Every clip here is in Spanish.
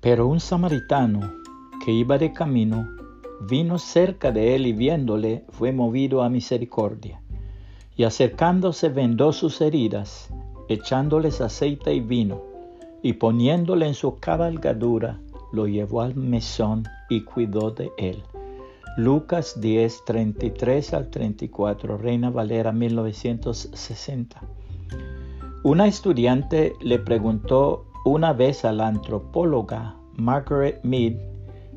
Pero un samaritano que iba de camino vino cerca de él y viéndole fue movido a misericordia. Y acercándose vendó sus heridas, echándoles aceite y vino, y poniéndole en su cabalgadura, lo llevó al mesón y cuidó de él. Lucas 10, 33 al 34, Reina Valera 1960. Una estudiante le preguntó una vez a la antropóloga Margaret Mead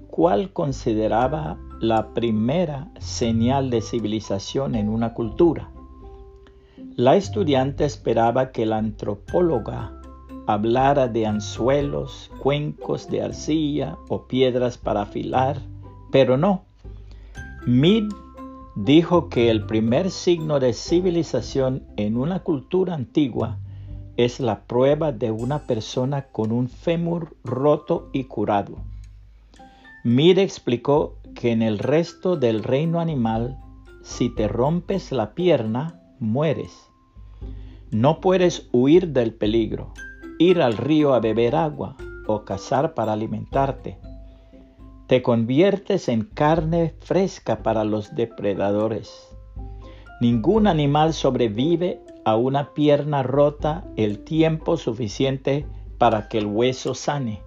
cuál consideraba la primera señal de civilización en una cultura. La estudiante esperaba que la antropóloga hablara de anzuelos, cuencos de arcilla o piedras para afilar, pero no. Mead dijo que el primer signo de civilización en una cultura antigua es la prueba de una persona con un fémur roto y curado. Mire explicó que en el resto del reino animal, si te rompes la pierna, mueres. No puedes huir del peligro, ir al río a beber agua o cazar para alimentarte. Te conviertes en carne fresca para los depredadores. Ningún animal sobrevive a una pierna rota el tiempo suficiente para que el hueso sane.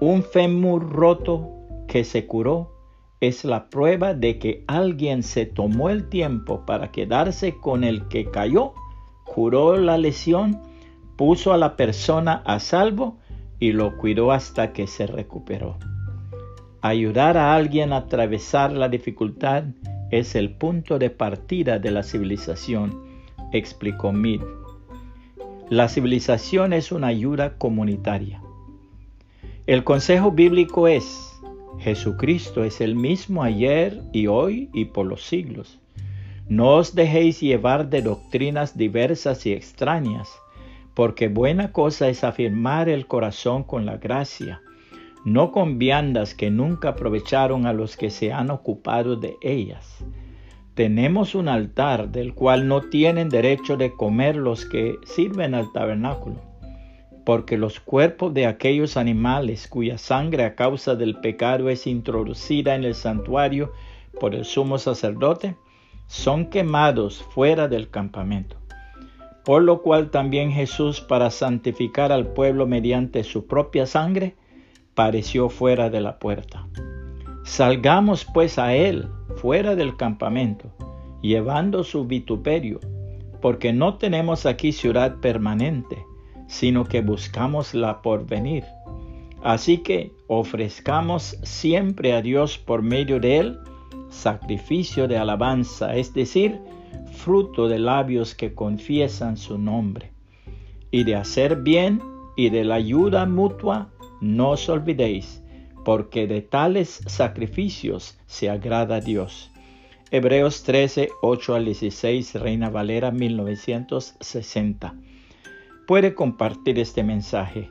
Un fémur roto que se curó es la prueba de que alguien se tomó el tiempo para quedarse con el que cayó, curó la lesión, puso a la persona a salvo y lo cuidó hasta que se recuperó. Ayudar a alguien a atravesar la dificultad es el punto de partida de la civilización explicó Mead. La civilización es una ayuda comunitaria. El consejo bíblico es, Jesucristo es el mismo ayer y hoy y por los siglos. No os dejéis llevar de doctrinas diversas y extrañas, porque buena cosa es afirmar el corazón con la gracia, no con viandas que nunca aprovecharon a los que se han ocupado de ellas tenemos un altar del cual no tienen derecho de comer los que sirven al tabernáculo, porque los cuerpos de aquellos animales cuya sangre a causa del pecado es introducida en el santuario por el sumo sacerdote, son quemados fuera del campamento. Por lo cual también Jesús, para santificar al pueblo mediante su propia sangre, pareció fuera de la puerta. Salgamos pues a él fuera del campamento, llevando su vituperio, porque no tenemos aquí ciudad permanente, sino que buscamos la porvenir. Así que ofrezcamos siempre a Dios por medio de él sacrificio de alabanza, es decir, fruto de labios que confiesan su nombre. Y de hacer bien y de la ayuda mutua, no os olvidéis porque de tales sacrificios se agrada Dios. Hebreos 13, 8 al 16, Reina Valera 1960. Puede compartir este mensaje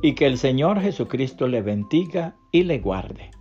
y que el Señor Jesucristo le bendiga y le guarde.